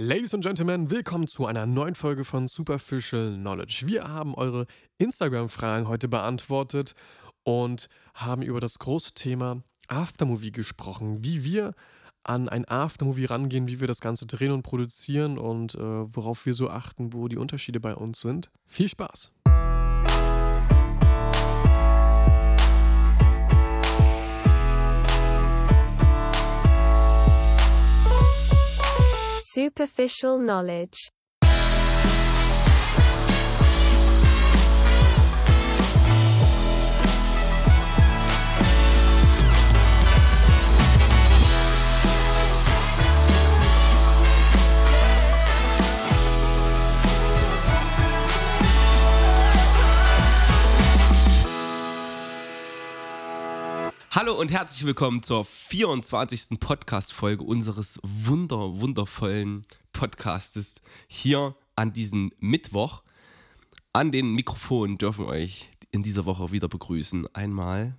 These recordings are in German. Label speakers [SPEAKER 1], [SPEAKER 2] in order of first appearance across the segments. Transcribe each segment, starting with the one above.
[SPEAKER 1] Ladies and Gentlemen, willkommen zu einer neuen Folge von Superficial Knowledge. Wir haben eure Instagram-Fragen heute beantwortet und haben über das große Thema Aftermovie gesprochen, wie wir an ein Aftermovie rangehen, wie wir das Ganze drehen und produzieren und äh, worauf wir so achten, wo die Unterschiede bei uns sind. Viel Spaß!
[SPEAKER 2] Superficial knowledge.
[SPEAKER 3] Hallo und herzlich willkommen zur 24. Podcast-Folge unseres wunder, wundervollen Podcastes hier an diesem Mittwoch. An den Mikrofonen dürfen euch in dieser Woche wieder begrüßen. Einmal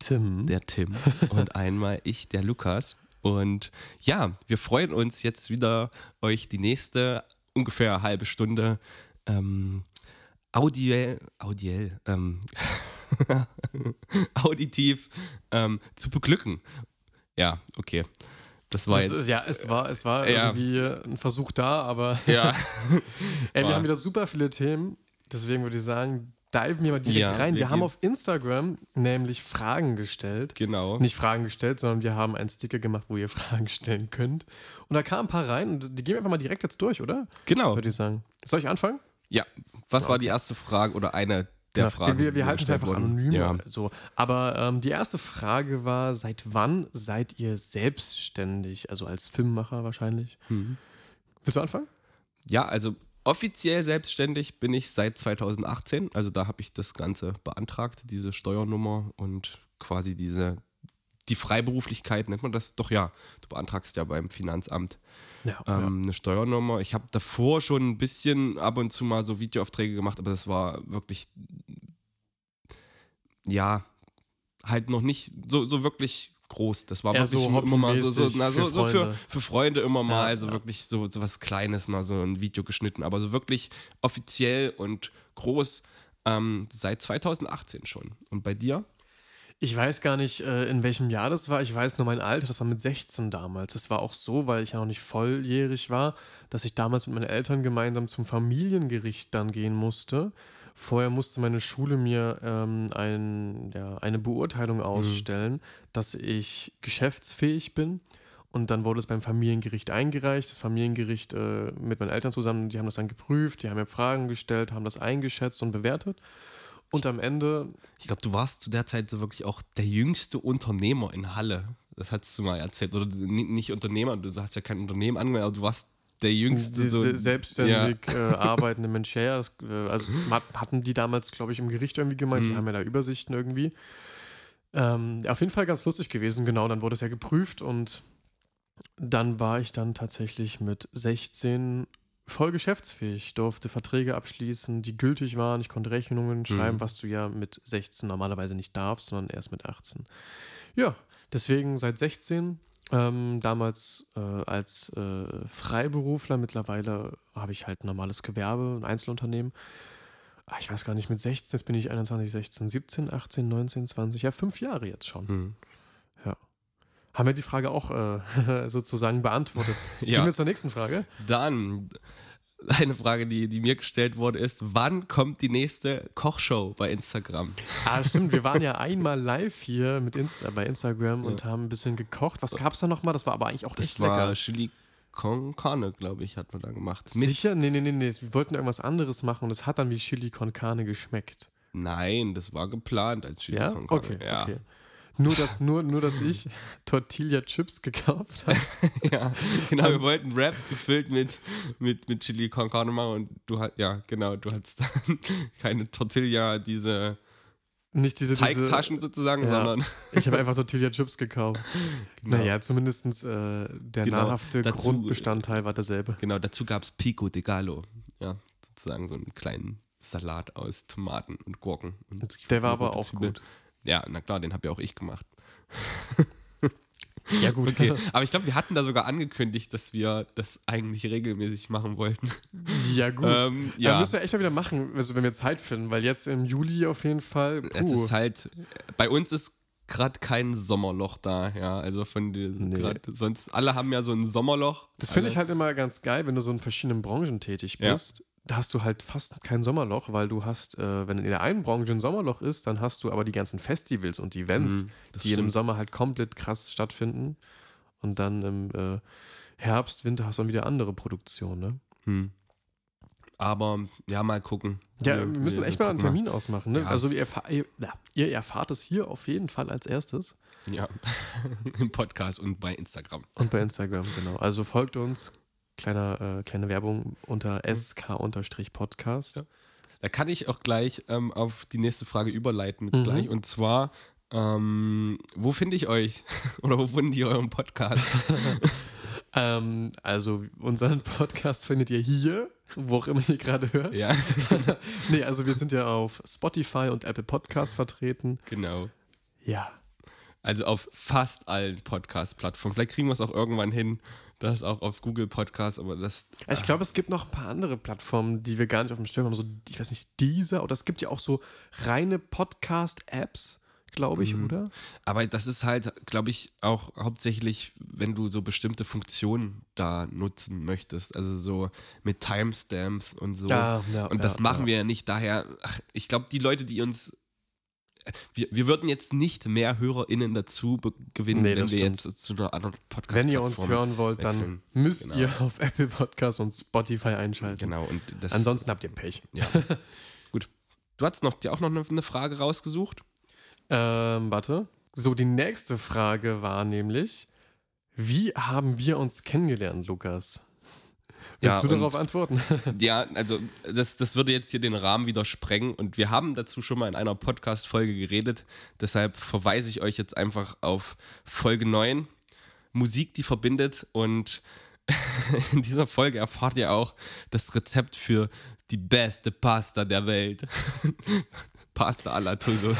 [SPEAKER 1] Tim.
[SPEAKER 3] der Tim und einmal ich, der Lukas. Und ja, wir freuen uns jetzt wieder, euch die nächste ungefähr halbe Stunde ähm, audiell, audiell, ähm, auditiv ähm, zu beglücken. Ja, okay. Das war
[SPEAKER 1] Das
[SPEAKER 3] jetzt.
[SPEAKER 1] ist, ja, es war, es war
[SPEAKER 3] Ja.
[SPEAKER 1] irgendwie ein Versuch da, aber
[SPEAKER 3] Ja,
[SPEAKER 1] Ey, wir haben wieder super viele Themen, deswegen würde ich sagen, diven wir mal direkt
[SPEAKER 3] Ja,
[SPEAKER 1] rein. Wir,
[SPEAKER 3] wir
[SPEAKER 1] haben auf Instagram nämlich Fragen gestellt.
[SPEAKER 3] genau.
[SPEAKER 1] Nicht Fragen gestellt, sondern wir haben einen Sticker gemacht, wo ihr Fragen stellen könnt. Und da kamen ein paar rein und die gehen wir einfach mal direkt jetzt durch, oder?
[SPEAKER 3] Genau.
[SPEAKER 1] Würde ich sagen. Soll ich anfangen?
[SPEAKER 3] Ja, was war die erste Frage oder eine der
[SPEAKER 1] Ja,
[SPEAKER 3] Fragen?
[SPEAKER 1] Wir, wir halten es einfach
[SPEAKER 3] wurden?
[SPEAKER 1] anonym.
[SPEAKER 3] Ja.
[SPEAKER 1] So. Aber ähm, die erste Frage war: Seit wann seid ihr selbstständig? Also als Filmemacher wahrscheinlich.
[SPEAKER 3] Mhm.
[SPEAKER 1] Willst du anfangen?
[SPEAKER 3] ja, also offiziell selbstständig bin ich seit 2018. Also da habe ich das Ganze beantragt, diese Steuernummer und quasi diese, die Freiberuflichkeit nennt man das? Doch ja, du beantragst ja beim Finanzamt
[SPEAKER 1] Ja.
[SPEAKER 3] ähm, eine Steuernummer. Ich habe davor schon ein bisschen ab und zu mal so Videoaufträge gemacht, aber das war wirklich, ja, halt noch nicht so, so wirklich groß. Das war
[SPEAKER 1] Eher
[SPEAKER 3] wirklich
[SPEAKER 1] so
[SPEAKER 3] immer mal so, so, na, so,
[SPEAKER 1] für
[SPEAKER 3] so für,
[SPEAKER 1] Freunde.
[SPEAKER 3] für Freunde immer mal,
[SPEAKER 1] Ja,
[SPEAKER 3] so
[SPEAKER 1] ja.
[SPEAKER 3] wirklich so, so was Kleines, mal so ein Video geschnitten, aber so wirklich offiziell und groß ähm, seit 2018 schon. Und bei dir?
[SPEAKER 1] Ich weiß gar nicht, äh, in welchem Jahr das war. Ich weiß nur mein Alter, das war mit 16 damals. Das war auch so, weil ich ja noch nicht volljährig war, dass ich damals mit meinen Eltern gemeinsam zum Familiengericht dann gehen musste. Vorher musste meine Schule mir ähm, ein, ja, eine Beurteilung ausstellen, dass ich geschäftsfähig bin. Und dann wurde es beim Familiengericht eingereicht. Das Familiengericht äh, mit meinen Eltern zusammen, die haben das dann geprüft, die haben mir Fragen gestellt, haben das eingeschätzt und bewertet. Und am Ende
[SPEAKER 3] Ich glaube, du warst zu der Zeit so wirklich auch der jüngste Unternehmer in Halle. Das hattest du mal erzählt. Oder ni- nicht Unternehmer, du hast ja kein Unternehmen angemeldet, aber du warst der jüngste.
[SPEAKER 1] Die
[SPEAKER 3] So,
[SPEAKER 1] se- selbstständig äh, arbeitende Mensch, ja, das, äh, also hatten die damals, glaube ich, im Gericht irgendwie gemeint, die
[SPEAKER 3] Mhm.
[SPEAKER 1] haben ja da Übersichten irgendwie. Ähm, ja, auf jeden Fall ganz lustig gewesen, genau, dann wurde es ja geprüft und dann war ich dann tatsächlich mit 16 voll geschäftsfähig, durfte Verträge abschließen, die gültig waren, ich konnte Rechnungen schreiben,
[SPEAKER 3] Mhm.
[SPEAKER 1] was du ja mit 16 normalerweise nicht darfst, sondern erst mit 18. Ja, deswegen seit 16 ähm, damals äh, als äh, Freiberufler, mittlerweile habe ich halt ein normales Gewerbe, ein Einzelunternehmen. Ah, ich weiß gar nicht, mit 16, jetzt bin ich 21, 16, 17, 18, 19, 20, ja, fünf Jahre jetzt schon.
[SPEAKER 3] Hm.
[SPEAKER 1] Haben wir die Frage auch äh, sozusagen beantwortet.
[SPEAKER 3] Ja.
[SPEAKER 1] Gehen wir zur nächsten Frage.
[SPEAKER 3] Dann eine Frage, die, die mir gestellt wurde, ist: Wann kommt die nächste Kochshow bei Instagram?
[SPEAKER 1] Ah, stimmt, wir waren ja einmal live hier mit Insta, bei Instagram und haben ein bisschen gekocht. Was gab es da nochmal? Das war aber eigentlich auch
[SPEAKER 3] Das
[SPEAKER 1] echt
[SPEAKER 3] war
[SPEAKER 1] lecker.
[SPEAKER 3] Chili con Carne, glaube ich, hat man da gemacht.
[SPEAKER 1] Sicher? Nee, nee, nee, nee. Wir wollten irgendwas anderes machen und es hat dann wie Chili con Carne geschmeckt.
[SPEAKER 3] Nein, das war geplant als Chili
[SPEAKER 1] Ja?
[SPEAKER 3] con Carne.
[SPEAKER 1] Okay,
[SPEAKER 3] ja.
[SPEAKER 1] okay. Nur dass, nur, nur, dass ich Tortilla-Chips gekauft habe.
[SPEAKER 3] ja, genau, wir wollten Wraps gefüllt mit, mit, mit Chili con Carne und du hast, ja, genau, du hattest dann keine Tortilla, diese
[SPEAKER 1] Nicht diese, diese
[SPEAKER 3] Teigtaschen sozusagen,
[SPEAKER 1] Ja.
[SPEAKER 3] sondern
[SPEAKER 1] Ich habe einfach Tortilla-Chips gekauft.
[SPEAKER 3] Genau.
[SPEAKER 1] Naja, zumindest äh, der
[SPEAKER 3] Genau,
[SPEAKER 1] nahrhafte
[SPEAKER 3] dazu-
[SPEAKER 1] Grundbestandteil war derselbe.
[SPEAKER 3] genau, dazu gab es Pico de Gallo. Ja, sozusagen so einen kleinen Salat aus Tomaten und Gurken. Und
[SPEAKER 1] Der war aber auch gut.
[SPEAKER 3] Ja, na klar, den habe ja auch ich gemacht.
[SPEAKER 1] Ja, gut.
[SPEAKER 3] Okay, aber ich glaube, wir hatten da sogar angekündigt, dass wir das eigentlich regelmäßig machen wollten.
[SPEAKER 1] Ja, gut.
[SPEAKER 3] Ähm,
[SPEAKER 1] Ja.
[SPEAKER 3] ja,
[SPEAKER 1] müssen wir echt mal wieder machen, also wenn wir Zeit finden, weil jetzt im Juli auf jeden Fall.
[SPEAKER 3] es ist halt, bei uns ist gerade kein Sommerloch da, ja, also von
[SPEAKER 1] Nee.
[SPEAKER 3] grad, sonst alle haben ja so ein Sommerloch.
[SPEAKER 1] Das finde ich halt immer ganz geil, wenn du so in verschiedenen Branchen tätig
[SPEAKER 3] Ja.
[SPEAKER 1] Da hast du halt fast kein Sommerloch, weil du hast, äh, wenn in der einen Branche ein Sommerloch ist, dann hast du aber die ganzen Festivals und Events,
[SPEAKER 3] Mhm,
[SPEAKER 1] die im
[SPEAKER 3] stimmt.
[SPEAKER 1] Sommer halt komplett krass stattfinden. Und dann im äh, Herbst, Winter hast du dann wieder andere Produktionen. Ne?
[SPEAKER 3] Hm. Aber ja, mal gucken.
[SPEAKER 1] Ja, wir müssen echt mal einen Termin ausmachen. Ne?
[SPEAKER 3] Ja.
[SPEAKER 1] Also wir ihr, ihr erfahrt es hier auf jeden Fall als erstes.
[SPEAKER 3] Ja, im Podcast und bei Instagram.
[SPEAKER 1] Und bei Instagram, genau. Also folgt uns. Kleiner, äh, kleine Werbung unter sk-podcast.
[SPEAKER 3] Ja. Da kann ich auch gleich ähm, auf die nächste Frage überleiten jetzt
[SPEAKER 1] Mhm.
[SPEAKER 3] gleich. Und zwar, ähm, wo finde ich euch? Oder wo finden die euren Podcast?
[SPEAKER 1] Ähm, also unseren Podcast findet ihr hier, wo auch immer ihr gerade hört.
[SPEAKER 3] ja,
[SPEAKER 1] Nee, also wir sind ja auf Spotify und Apple Podcast vertreten.
[SPEAKER 3] genau.
[SPEAKER 1] Ja.
[SPEAKER 3] Also auf fast allen Podcast-Plattformen. Vielleicht kriegen wir es auch irgendwann hin, das auch auf Google Podcasts, aber das.
[SPEAKER 1] Ich glaube, es gibt noch ein paar andere Plattformen, die wir gar nicht auf dem Schirm haben. So, ich weiß nicht, dieser oder es gibt ja auch so reine Podcast-Apps, glaube ich,
[SPEAKER 3] Mhm.
[SPEAKER 1] oder?
[SPEAKER 3] Aber das ist halt, glaube ich, auch hauptsächlich, wenn du so bestimmte Funktionen da nutzen möchtest. Also so mit Timestamps und so.
[SPEAKER 1] Ja, ja,
[SPEAKER 3] und das
[SPEAKER 1] ja,
[SPEAKER 3] machen wir ja nicht. Daher, ach, ich glaube, die Leute, die uns. Wir, wir würden jetzt nicht mehr HörerInnen dazu gewinnen,
[SPEAKER 1] Nee,
[SPEAKER 3] wenn wir
[SPEAKER 1] stimmt.
[SPEAKER 3] jetzt zu einer anderen podcast
[SPEAKER 1] Wenn ihr uns hören wollt, dann
[SPEAKER 3] wechseln.
[SPEAKER 1] müsst
[SPEAKER 3] Genau.
[SPEAKER 1] ihr auf Apple Podcast und Spotify einschalten.
[SPEAKER 3] Genau, und das.
[SPEAKER 1] Ansonsten habt ihr Pech.
[SPEAKER 3] Ja. Gut. Du hast noch, dir auch noch eine, eine Frage rausgesucht?
[SPEAKER 1] Ähm, warte. So, die nächste Frage war nämlich, wie haben wir uns kennengelernt, Lukas?
[SPEAKER 3] Ja,
[SPEAKER 1] Willst du
[SPEAKER 3] und-
[SPEAKER 1] darauf antworten?
[SPEAKER 3] Ja, also das, das würde jetzt hier den Rahmen wieder sprengen und wir haben dazu schon mal in einer Podcast-Folge geredet. Deshalb verweise ich euch jetzt einfach auf Folge 9, Musik, die verbindet. Und in dieser Folge erfahrt ihr auch das Rezept für die beste Pasta der Welt. Pasta alla Tusos.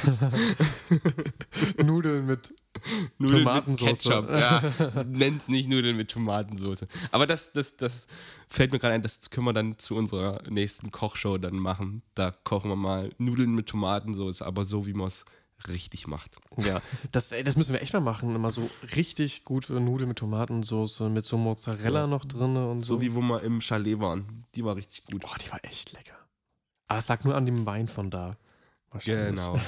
[SPEAKER 1] Nudeln mit
[SPEAKER 3] Nudeln mit Ketchup. Ja, nennt's nicht Nudeln mit Tomatensauce. Aber das, das, das fällt mir gerade ein, das können wir dann zu unserer nächsten Kochshow dann machen. Da kochen wir mal Nudeln mit Tomatensauce, aber so, wie man es richtig macht.
[SPEAKER 1] Ja, das, ey, das müssen wir echt mal machen. Immer so richtig gute Nudeln mit Tomatensauce, mit so Mozzarella
[SPEAKER 3] Ja.
[SPEAKER 1] noch drin und so.
[SPEAKER 3] So wie wo wir im Chalet waren. Die war richtig gut.
[SPEAKER 1] Boah, die war echt lecker. Aber es lag nur an dem Wein von da. Wahrscheinlich.
[SPEAKER 3] Genau.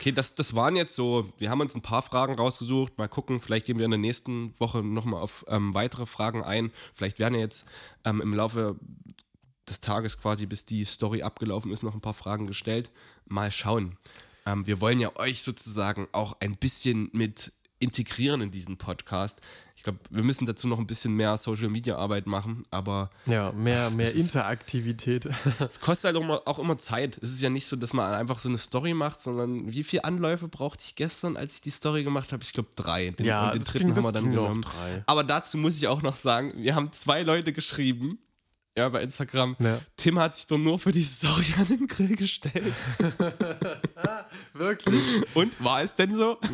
[SPEAKER 3] Okay, das, das waren jetzt so, wir haben uns ein paar Fragen rausgesucht. Mal gucken, vielleicht gehen wir in der nächsten Woche nochmal auf ähm, weitere Fragen ein. Vielleicht werden jetzt ähm, im Laufe des Tages quasi, bis die Story abgelaufen ist, noch ein paar Fragen gestellt. Mal schauen. Ähm, wir wollen ja euch sozusagen auch ein bisschen mit integrieren in diesen Podcast. Ich glaube, wir müssen dazu noch ein bisschen mehr Social Media Arbeit machen, aber
[SPEAKER 1] Ja, mehr, mehr
[SPEAKER 3] das ist-
[SPEAKER 1] Interaktivität.
[SPEAKER 3] es kostet halt auch immer, auch immer Zeit. Es ist ja nicht so, dass man einfach so eine Story macht, sondern wie viele Anläufe brauchte ich gestern, als ich die Story gemacht habe? Ich glaube drei. Den,
[SPEAKER 1] ja,
[SPEAKER 3] und den dritten
[SPEAKER 1] ging,
[SPEAKER 3] haben wir dann genommen.
[SPEAKER 1] drei.
[SPEAKER 3] Aber dazu muss ich auch noch sagen, wir haben zwei Leute geschrieben, ja, bei Instagram.
[SPEAKER 1] Ja.
[SPEAKER 3] Tim hat sich doch nur für die Story an den Grill gestellt.
[SPEAKER 1] Wirklich?
[SPEAKER 3] Und war es denn so?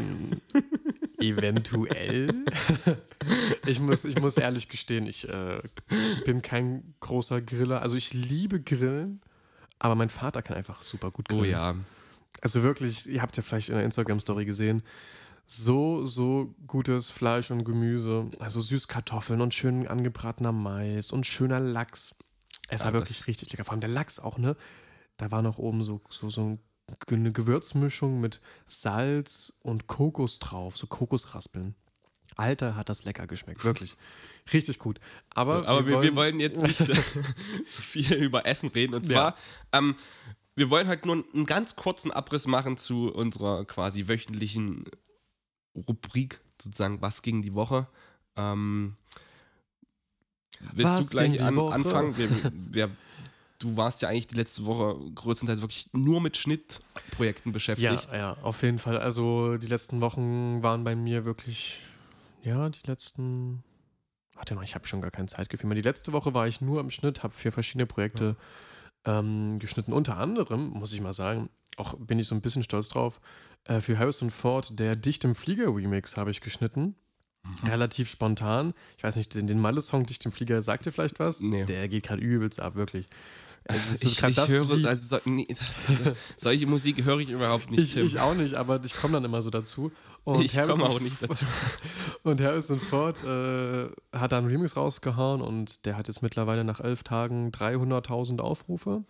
[SPEAKER 1] Eventuell. ich, muss, ich muss ehrlich gestehen, ich äh, bin kein großer Griller. Also ich liebe Grillen, aber mein Vater kann einfach super gut grillen.
[SPEAKER 3] Oh ja.
[SPEAKER 1] Also wirklich, ihr habt ja vielleicht in der Instagram-Story gesehen, so, so gutes Fleisch und Gemüse. Also Süßkartoffeln und schön angebratener Mais und schöner Lachs. Es war
[SPEAKER 3] Ja,
[SPEAKER 1] wirklich
[SPEAKER 3] das-
[SPEAKER 1] richtig lecker. Vor allem der Lachs auch, ne? Da war noch oben so, so, so eine Gewürzmischung mit Salz und Kokos drauf, so Kokosraspeln. Alter, hat das lecker geschmeckt, wirklich. Richtig gut. Aber,
[SPEAKER 3] Aber wir, wir wollen jetzt nicht zu viel über Essen reden. Und zwar, ähm, wir wollen halt nur einen ganz kurzen Abriss machen zu unserer quasi wöchentlichen Rubrik, sozusagen, was ging die Woche. Ähm, willst
[SPEAKER 1] Was
[SPEAKER 3] du gleich an, anfangen? Wir, wir, du warst ja eigentlich die letzte Woche größtenteils wirklich nur mit Schnittprojekten
[SPEAKER 1] Ja,
[SPEAKER 3] beschäftigt.
[SPEAKER 1] ja, auf jeden Fall. Also die letzten Wochen waren bei mir wirklich, ja, die letzten. Warte mal, ich habe schon gar kein Zeitgefühl mehr. Die letzte Woche war ich nur im Schnitt, habe für verschiedene Projekte ähm, geschnitten. Unter anderem, muss ich mal sagen, auch bin ich so ein bisschen stolz drauf, äh, für Harrison Ford, der Dicht im Flieger Remix habe ich geschnitten. Relativ spontan. Ich weiß nicht, den, den Malle-Song Dich dem Flieger sagt dir vielleicht was?
[SPEAKER 3] Nee.
[SPEAKER 1] Der geht gerade übelst ab, wirklich. Es ist so
[SPEAKER 3] Ich, ich
[SPEAKER 1] das
[SPEAKER 3] höre,
[SPEAKER 1] Lied-
[SPEAKER 3] also, so, nee, solche Musik höre ich überhaupt nicht,
[SPEAKER 1] ich, ich auch nicht, aber ich komme dann immer so dazu. Und
[SPEAKER 3] Ich komme auch nicht dazu.
[SPEAKER 1] Und Harrison Ford äh, hat da einen Remix rausgehauen und der hat jetzt mittlerweile nach elf Tagen 300.000 Aufrufe.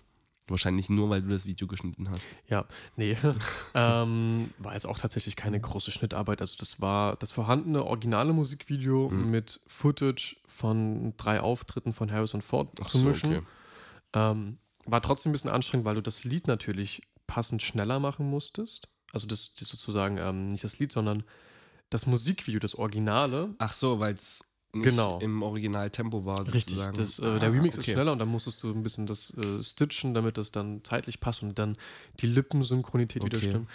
[SPEAKER 3] Wahrscheinlich nur, weil du das Video geschnitten hast.
[SPEAKER 1] Ja, nee. ähm, war jetzt auch tatsächlich keine große Schnittarbeit. Also das war das vorhandene originale Musikvideo
[SPEAKER 3] Mhm.
[SPEAKER 1] mit Footage von drei Auftritten von Harrison Ford zu mischen. Ähm, war trotzdem ein bisschen anstrengend, weil du das Lied natürlich passend schneller machen musstest. Also das, das sozusagen, ähm, nicht das Lied, sondern das Musikvideo, das Originale.
[SPEAKER 3] Ach so, weil es
[SPEAKER 1] Genau.
[SPEAKER 3] im Originaltempo war.
[SPEAKER 1] Richtig,
[SPEAKER 3] sozusagen.
[SPEAKER 1] das, äh,
[SPEAKER 3] Ah,
[SPEAKER 1] der Remix
[SPEAKER 3] okay.
[SPEAKER 1] ist schneller und dann musstest du ein bisschen das äh, stitchen, damit das dann zeitlich passt und dann die Lippensynchronität wieder
[SPEAKER 3] Okay.
[SPEAKER 1] stimmt.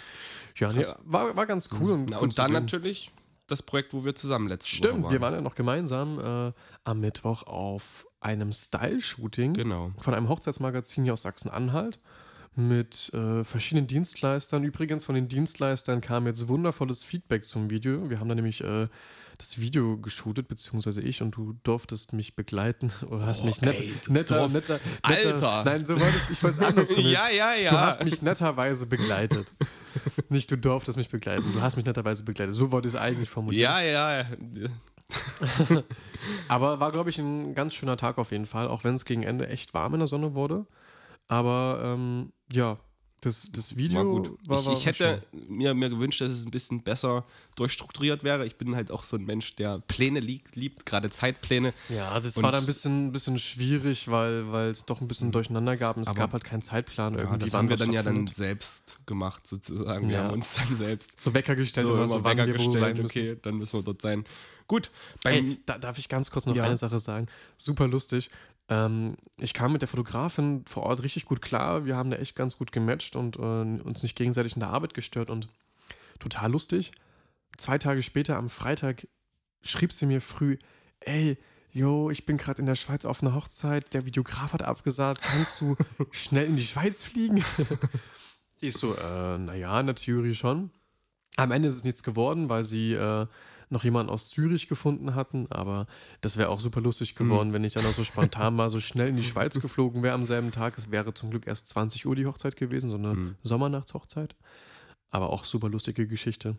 [SPEAKER 1] Ja, nee, war, war ganz cool. Und,
[SPEAKER 3] Na, und dann natürlich das Projekt, wo wir zusammen letztes
[SPEAKER 1] Stimmt, wir waren ja noch gemeinsam äh, am Mittwoch auf einem Style-Shooting
[SPEAKER 3] Genau.
[SPEAKER 1] von einem Hochzeitsmagazin hier aus Sachsen-Anhalt mit äh, verschiedenen Dienstleistern. Übrigens, von den Dienstleistern kam jetzt wundervolles Feedback zum Video. Wir haben da nämlich äh, das Video geshootet, beziehungsweise ich, und du durftest mich begleiten oder hast
[SPEAKER 3] Oh,
[SPEAKER 1] mich nett,
[SPEAKER 3] ey,
[SPEAKER 1] netter, netter, netter,
[SPEAKER 3] Alter!
[SPEAKER 1] Nein, so wolltest ich wollte es anders formulieren.
[SPEAKER 3] ja, ja, ja.
[SPEAKER 1] Du hast mich netterweise begleitet. Nicht du durftest mich begleiten, du hast mich netterweise begleitet. So wollte ich es eigentlich formulieren.
[SPEAKER 3] ja, ja.
[SPEAKER 1] Aber war, glaube ich, ein ganz schöner Tag auf jeden Fall, auch wenn es gegen Ende echt warm in der Sonne wurde. Aber ähm, ja, das, das Video
[SPEAKER 3] War gut.
[SPEAKER 1] war,
[SPEAKER 3] ich,
[SPEAKER 1] war,
[SPEAKER 3] ich hätte mir, mir gewünscht, dass es ein bisschen besser durchstrukturiert wäre. Ich bin halt auch so ein Mensch, der Pläne liebt, liebt gerade Zeitpläne.
[SPEAKER 1] Ja, das
[SPEAKER 3] Und-
[SPEAKER 1] war dann ein bisschen, bisschen schwierig, weil weil es doch ein bisschen durcheinander gab und es gab halt keinen Zeitplan.
[SPEAKER 3] Ja,
[SPEAKER 1] irgendwie,
[SPEAKER 3] das haben wir dann ja dann selbst gemacht, sozusagen. Wir
[SPEAKER 1] Ja.
[SPEAKER 3] haben uns dann selbst
[SPEAKER 1] so Wecker gestellt
[SPEAKER 3] so
[SPEAKER 1] oder so, wann
[SPEAKER 3] Wecker
[SPEAKER 1] wir wo
[SPEAKER 3] gestellt. Okay, dann müssen wir dort sein. Gut, beim,
[SPEAKER 1] Ey, da, darf ich ganz kurz noch
[SPEAKER 3] Ja.
[SPEAKER 1] eine Sache sagen? Super lustig. Ähm, ich kam mit der Fotografin vor Ort richtig gut klar. Wir haben da echt ganz gut gematcht und äh, uns nicht gegenseitig in der Arbeit gestört und total lustig. Zwei Tage später, am Freitag, schrieb sie mir früh: Ey, yo, ich bin gerade in der Schweiz auf einer Hochzeit. Der Videograf hat abgesagt. Kannst du schnell in die Schweiz fliegen? ich so: äh, Naja, in der Theorie schon. Am Ende ist es nichts geworden, weil sie äh, noch jemanden aus Zürich gefunden hatten, aber das wäre auch super lustig geworden, wenn ich dann auch so spontan mal so schnell in die Schweiz geflogen wäre am selben Tag. Es wäre zum Glück erst 20 Uhr die Hochzeit gewesen, so eine
[SPEAKER 3] Mhm.
[SPEAKER 1] Sommernachtshochzeit. Aber auch super lustige Geschichte.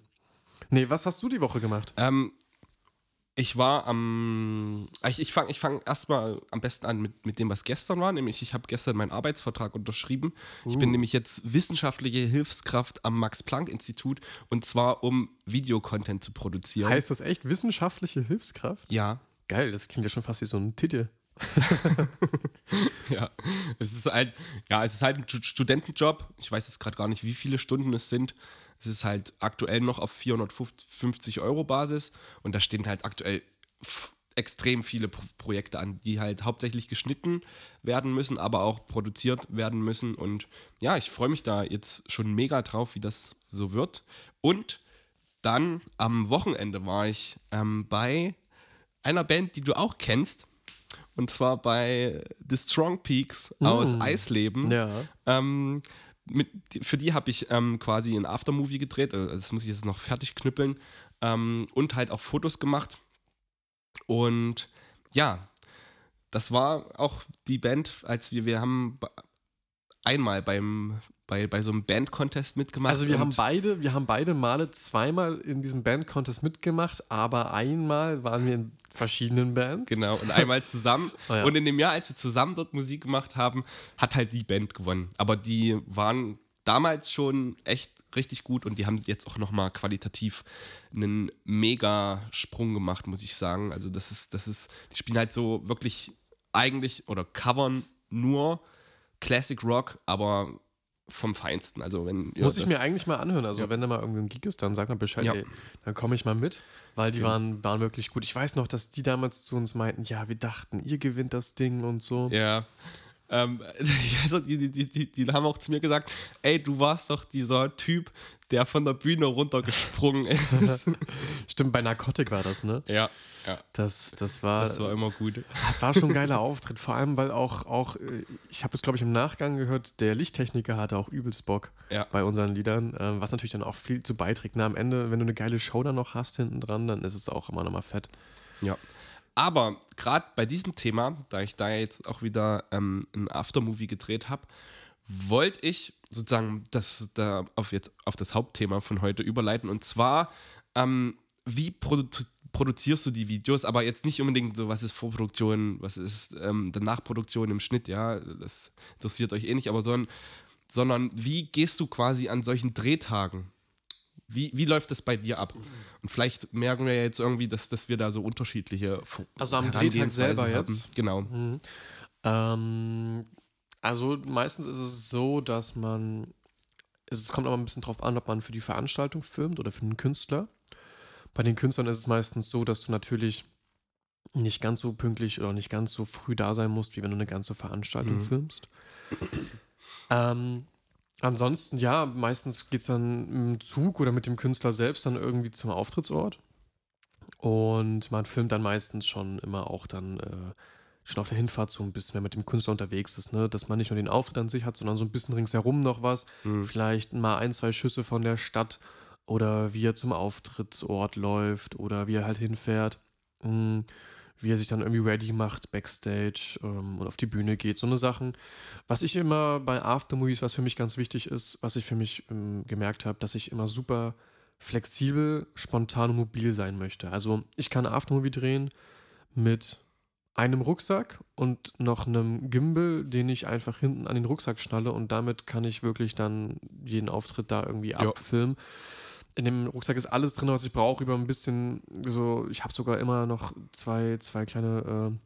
[SPEAKER 1] Nee, was hast du die Woche gemacht?
[SPEAKER 3] Ähm, ich war am. Ich, ich fange ich fang erstmal am besten an mit, mit dem, was gestern war. Nämlich, ich habe gestern meinen Arbeitsvertrag unterschrieben. Ich bin
[SPEAKER 1] Uh.
[SPEAKER 3] nämlich jetzt wissenschaftliche Hilfskraft am Max-Planck-Institut und zwar, um Videocontent zu produzieren.
[SPEAKER 1] Heißt das echt wissenschaftliche Hilfskraft?
[SPEAKER 3] ja.
[SPEAKER 1] Geil, das klingt ja schon fast wie so ein Titel.
[SPEAKER 3] Ja, es ist halt, ja, es ist halt ein Stu- Studentenjob. Ich weiß jetzt gerade gar nicht, wie viele Stunden es sind. Es ist halt aktuell noch auf 450 Euro Basis und da stehen halt aktuell extrem viele Pro Projekte an, die halt hauptsächlich geschnitten werden müssen, aber auch produziert werden müssen. Und ja, ich freue mich da jetzt schon mega drauf, wie das so wird. Und dann am Wochenende war ich ähm, bei einer Band, die du auch kennst. Und zwar bei The Strong Peaks aus
[SPEAKER 1] Mm.
[SPEAKER 3] Eisleben.
[SPEAKER 1] Ja.
[SPEAKER 3] Ähm, mit, für die habe ich ähm, quasi ein Aftermovie gedreht. Also das muss ich jetzt noch fertig knüppeln. Ähm, und halt auch Fotos gemacht. Und ja, das war auch die Band, als wir, wir haben einmal beim, bei, bei so einem Band-Contest mitgemacht.
[SPEAKER 1] Also wir haben beide, wir haben beide Male zweimal in diesem Band-Contest mitgemacht, aber einmal waren wir in verschiedenen Bands.
[SPEAKER 3] Genau, und einmal zusammen.
[SPEAKER 1] Oh ja.
[SPEAKER 3] Und in dem Jahr, als wir zusammen dort Musik gemacht haben, hat halt die Band gewonnen. Aber die waren damals schon echt richtig gut und die haben jetzt auch nochmal qualitativ einen mega Sprung gemacht, muss ich sagen. Also das ist, das ist, die spielen halt so wirklich eigentlich oder covern nur Classic Rock, aber vom Feinsten. Also wenn ihr
[SPEAKER 1] Muss ich mir eigentlich mal anhören. Also
[SPEAKER 3] Ja.
[SPEAKER 1] wenn da mal irgendein Gig ist, dann sag mal Bescheid,
[SPEAKER 3] Ja.
[SPEAKER 1] ey, dann komme ich mal mit, weil die
[SPEAKER 3] Ja.
[SPEAKER 1] waren, waren wirklich gut. Ich weiß noch, dass die damals zu uns meinten, ja, wir dachten, ihr gewinnt das Ding und so.
[SPEAKER 3] Ja. Ähm, also die, die, die, die haben auch zu mir gesagt, ey, du warst doch dieser Typ, der von der Bühne runtergesprungen ist.
[SPEAKER 1] Stimmt, bei Narcotic war das, ne?
[SPEAKER 3] ja, ja.
[SPEAKER 1] Das, das war.
[SPEAKER 3] Das war immer gut.
[SPEAKER 1] Das war schon ein geiler Auftritt, vor allem, weil auch, auch äh, ich habe es, glaube ich, im Nachgang gehört, der Lichttechniker hatte auch übelst Bock
[SPEAKER 3] Ja.
[SPEAKER 1] bei unseren Liedern, ähm, was natürlich dann auch viel zu beiträgt. Na, am Ende, wenn du eine geile Show dann noch hast hinten dran, dann ist es auch immer nochmal fett.
[SPEAKER 3] Ja. Aber gerade bei diesem Thema, da ich da jetzt auch wieder ähm, ein Aftermovie gedreht habe, wollte ich sozusagen das da auf jetzt auf das Hauptthema von heute überleiten. Und zwar, ähm, wie produ produzierst du die Videos, aber jetzt nicht unbedingt so, was ist Vorproduktion, was ist ähm, Nachproduktion im Schnitt, ja, das interessiert euch eh nicht, aber sondern, sondern wie gehst du quasi an solchen Drehtagen? Wie, wie läuft das bei dir ab? Und vielleicht merken wir ja jetzt irgendwie, dass, dass wir da so unterschiedliche
[SPEAKER 1] Also am Drehtag selber
[SPEAKER 3] haben.
[SPEAKER 1] jetzt?
[SPEAKER 3] Genau.
[SPEAKER 1] Mhm. Ähm, also meistens ist es so, dass man, es kommt aber ein bisschen drauf an, ob man für die Veranstaltung filmt oder für einen Künstler. Bei den Künstlern ist es meistens so, dass du natürlich nicht ganz so pünktlich oder nicht ganz so früh da sein musst, wie wenn du eine ganze Veranstaltung
[SPEAKER 3] Mhm.
[SPEAKER 1] filmst. Ähm, ansonsten, ja, meistens geht es dann im Zug oder mit dem Künstler selbst dann irgendwie zum Auftrittsort. Und man filmt dann meistens schon immer auch dann äh, schon auf der Hinfahrt so ein bisschen, wenn man mit dem Künstler unterwegs ist, ne? dass man nicht nur den Auftritt an sich hat, sondern so ein bisschen ringsherum noch was.
[SPEAKER 3] Mhm.
[SPEAKER 1] Vielleicht mal ein, zwei Schüsse von der Stadt oder wie er zum Auftrittsort läuft oder wie er halt hinfährt. Mm, Wie er sich dann irgendwie ready macht, Backstage ähm, und auf die Bühne geht, so eine Sachen. Was ich immer bei Aftermovies, was für mich ganz wichtig ist, was ich für mich ähm, gemerkt habe, dass ich immer super flexibel, spontan und mobil sein möchte. Also ich kann Aftermovie drehen mit einem Rucksack und noch einem Gimbal, den ich einfach hinten an den Rucksack schnalle und damit kann ich wirklich dann jeden Auftritt da irgendwie
[SPEAKER 3] Ja.
[SPEAKER 1] abfilmen. In dem Rucksack ist alles drin, was ich brauche, über ein bisschen so, ich habe sogar immer noch zwei, zwei kleine äh,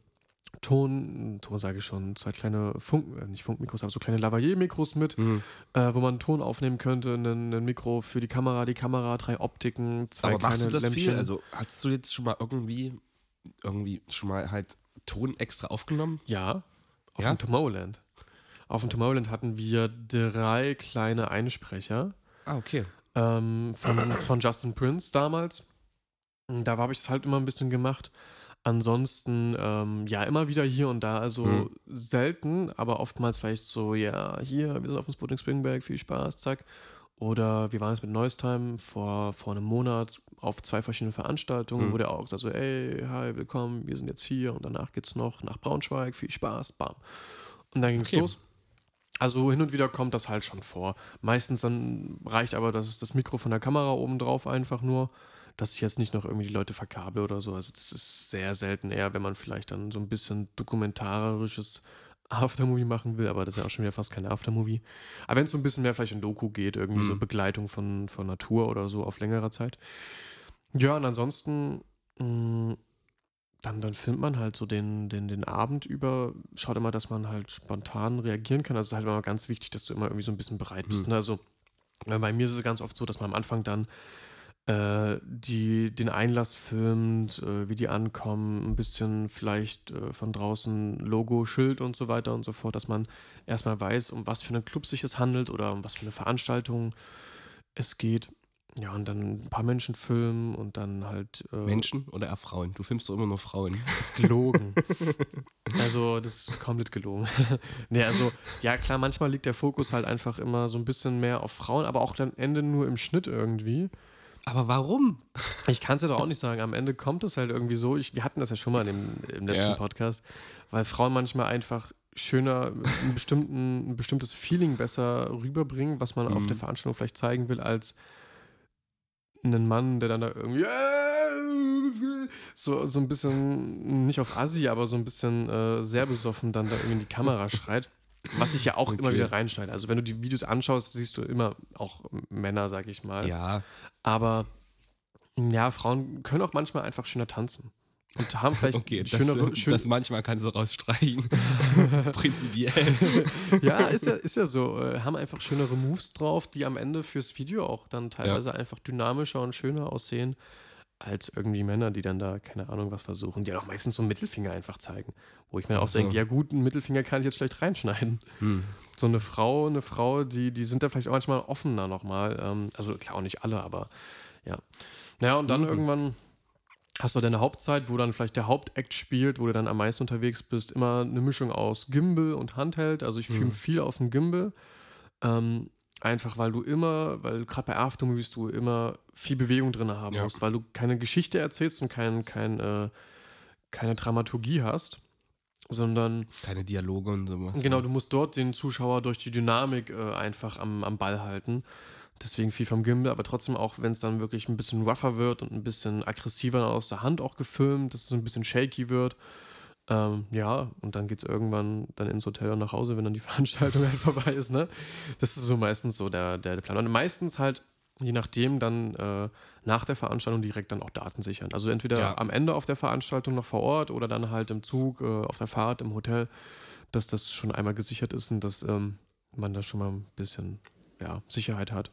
[SPEAKER 1] Ton, Ton sage ich schon, zwei kleine Funk, äh, nicht Funkmikros, aber so kleine Lavalier-Mikros mit,
[SPEAKER 3] Mhm.
[SPEAKER 1] äh, wo man Ton aufnehmen könnte, ein, ein Mikro für die Kamera, die Kamera, drei Optiken, zwei
[SPEAKER 3] Aber
[SPEAKER 1] kleine
[SPEAKER 3] machst du das
[SPEAKER 1] Lämpchen.
[SPEAKER 3] viel? Also hast du jetzt schon mal irgendwie, irgendwie schon mal halt Ton extra aufgenommen?
[SPEAKER 1] Ja, auf
[SPEAKER 3] Ja?
[SPEAKER 1] dem Tomorrowland. Auf dem Tomorrowland hatten wir drei kleine Einsprecher
[SPEAKER 3] Ah, okay.
[SPEAKER 1] ähm, von, von Justin Prince damals. Da habe ich es halt immer ein bisschen gemacht. Ansonsten, ähm, ja, immer wieder hier und da. Also
[SPEAKER 3] Mhm.
[SPEAKER 1] selten, aber oftmals vielleicht so, ja, hier, wir sind auf dem Sputnik Springberg, viel Spaß, zack. Oder wir waren jetzt mit Neustime vor, vor einem Monat auf zwei verschiedenen Veranstaltungen,
[SPEAKER 3] Mhm.
[SPEAKER 1] wo der auch gesagt so, ey, hi, willkommen, wir sind jetzt hier und danach geht's noch nach Braunschweig, viel Spaß, bam. Und dann ging's
[SPEAKER 3] Okay.
[SPEAKER 1] los. Also hin und wieder kommt das halt schon vor. Meistens dann reicht aber das, das Mikro von der Kamera oben drauf einfach nur, dass ich jetzt nicht noch irgendwie die Leute verkabel oder so. Also das ist sehr selten eher, wenn man vielleicht dann so ein bisschen dokumentarisches Aftermovie machen will, aber das ist ja auch schon wieder fast kein Aftermovie. Aber wenn es so ein bisschen mehr vielleicht in Doku geht, irgendwie
[SPEAKER 3] Mhm.
[SPEAKER 1] so Begleitung von, von Natur oder so auf längerer Zeit. Ja, und ansonsten mh, dann, dann filmt man halt so den, den, den Abend über, schaut immer, dass man halt spontan reagieren kann. Also es ist halt immer ganz wichtig, dass du immer irgendwie so ein bisschen bereit bist.
[SPEAKER 3] Mhm.
[SPEAKER 1] Also bei mir ist es ganz oft so, dass man am Anfang dann äh, die, den Einlass filmt, äh, wie die ankommen, ein bisschen vielleicht äh, von draußen Logo, Schild und so weiter und so fort, dass man erstmal weiß, um was für einen Club sich es handelt oder um was für eine Veranstaltung es geht. Ja, und dann ein paar Menschen filmen und dann halt. Äh,
[SPEAKER 3] Menschen oder eher Frauen? Du filmst doch immer nur Frauen.
[SPEAKER 1] das ist gelogen. also, das ist komplett gelogen. nee, also, ja, klar, manchmal liegt der Fokus halt einfach immer so ein bisschen mehr auf Frauen, aber auch dann Ende nur im Schnitt irgendwie.
[SPEAKER 3] Aber warum?
[SPEAKER 1] Ich kann es ja doch auch nicht sagen. Am Ende kommt es halt irgendwie so. Ich, wir hatten das ja schon mal im, im letzten
[SPEAKER 3] Ja.
[SPEAKER 1] Podcast, weil Frauen manchmal einfach schöner bestimmten, ein bestimmtes Feeling besser rüberbringen, was man auf
[SPEAKER 3] Mhm.
[SPEAKER 1] der Veranstaltung vielleicht zeigen will, als einen Mann, der dann da irgendwie so, so ein bisschen, nicht auf Assi, aber so ein bisschen äh, sehr besoffen dann da irgendwie in die Kamera schreit. Was ich ja auch immer
[SPEAKER 3] Okay.
[SPEAKER 1] wieder reinschneide. Also wenn du die Videos anschaust, siehst du immer auch Männer, sag ich mal.
[SPEAKER 3] Ja,
[SPEAKER 1] Aber ja, Frauen können auch manchmal einfach schöner tanzen. Und haben vielleicht
[SPEAKER 3] okay. Das,
[SPEAKER 1] schönere,
[SPEAKER 3] äh,
[SPEAKER 1] schön,
[SPEAKER 3] das manchmal kannst du rausstreichen. Prinzipiell.
[SPEAKER 1] ja, ist ja, ist ja so. Äh, haben einfach schönere Moves drauf, die am Ende fürs Video auch dann teilweise einfach dynamischer und schöner aussehen. als irgendwie Männer, die dann da, keine Ahnung, was versuchen, die dann auch meistens so einen Mittelfinger einfach zeigen. Wo ich mir auch
[SPEAKER 3] so.
[SPEAKER 1] denke, ja gut, einen Mittelfinger kann ich jetzt schlecht reinschneiden.
[SPEAKER 3] Hm.
[SPEAKER 1] So eine Frau, eine Frau, die, die sind da vielleicht auch manchmal offener nochmal. Ähm, also klar, auch nicht alle, aber ja. Naja, und dann
[SPEAKER 3] Mhm.
[SPEAKER 1] irgendwann hast du deine Hauptzeit, wo dann vielleicht der Hauptakt spielt, wo du dann am meisten unterwegs bist, immer eine Mischung aus Gimbal und Handheld. Also ich filme
[SPEAKER 3] Mhm.
[SPEAKER 1] viel auf dem Gimbal. Ähm, einfach weil du immer, weil gerade bei Aftermovies du immer viel Bewegung drin haben
[SPEAKER 3] Ja.
[SPEAKER 1] musst, weil du keine Geschichte erzählst und kein, kein, äh, keine Dramaturgie hast, sondern
[SPEAKER 3] Keine Dialoge und sowas.
[SPEAKER 1] Genau, du musst dort den Zuschauer durch die Dynamik äh, einfach am, am Ball halten. Deswegen viel vom Gimbal, aber trotzdem auch, wenn es dann wirklich ein bisschen rougher wird und ein bisschen aggressiver aus der Hand auch gefilmt, dass es ein bisschen shaky wird. Ähm, ja, und dann geht es irgendwann dann ins Hotel und nach Hause, wenn dann die Veranstaltung halt vorbei ist, ne? Das ist so meistens so der, der, Plan. Und meistens halt, je nachdem, dann äh, nach der Veranstaltung direkt dann auch Daten sichern. Also entweder
[SPEAKER 3] Ja.
[SPEAKER 1] am Ende auf der Veranstaltung noch vor Ort oder dann halt im Zug, äh, auf der Fahrt, im Hotel, dass das schon einmal gesichert ist und dass ähm, man da schon mal ein bisschen ja, Sicherheit hat.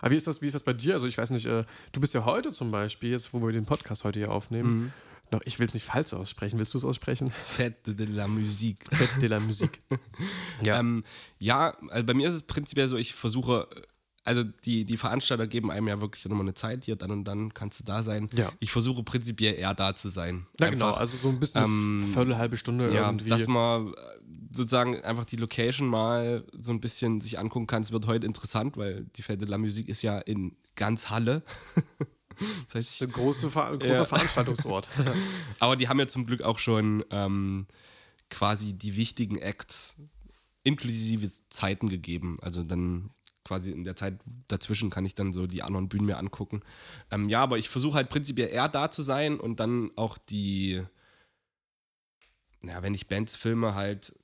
[SPEAKER 1] Aber wie ist das, wie ist das bei dir? Also ich weiß nicht, äh, du bist ja heute zum Beispiel, jetzt wo wir den Podcast heute hier aufnehmen,
[SPEAKER 3] Mhm.
[SPEAKER 1] noch, ich will es nicht falsch aussprechen, willst du es aussprechen?
[SPEAKER 3] Fette de la Musik.
[SPEAKER 1] Fête de la Musique. Ja.
[SPEAKER 3] Ähm, ja, also bei mir ist es prinzipiell so, ich versuche, also die, die Veranstalter geben einem ja wirklich nochmal eine Zeit, hier dann und dann kannst du da sein.
[SPEAKER 1] Ja.
[SPEAKER 3] Ich versuche prinzipiell eher da zu sein.
[SPEAKER 1] Ja, genau, also so ein bisschen
[SPEAKER 3] ähm,
[SPEAKER 1] Viertel, halbe Stunde
[SPEAKER 3] ja,
[SPEAKER 1] irgendwie.
[SPEAKER 3] dass man sozusagen einfach die Location mal so ein bisschen sich angucken kann. Es wird heute interessant, weil die Fête de la Musique ist ja in ganz Halle. das heißt,
[SPEAKER 1] ein große, Ver großer
[SPEAKER 3] Ja.
[SPEAKER 1] Veranstaltungsort.
[SPEAKER 3] Aber die haben ja zum Glück auch schon ähm, quasi die wichtigen Acts inklusive Zeiten gegeben. Also dann quasi in der Zeit dazwischen kann ich dann so die anderen Bühnen mir angucken. Ähm, ja, aber ich versuche halt prinzipiell eher da zu sein und dann auch die, ja, wenn ich Bands filme, halt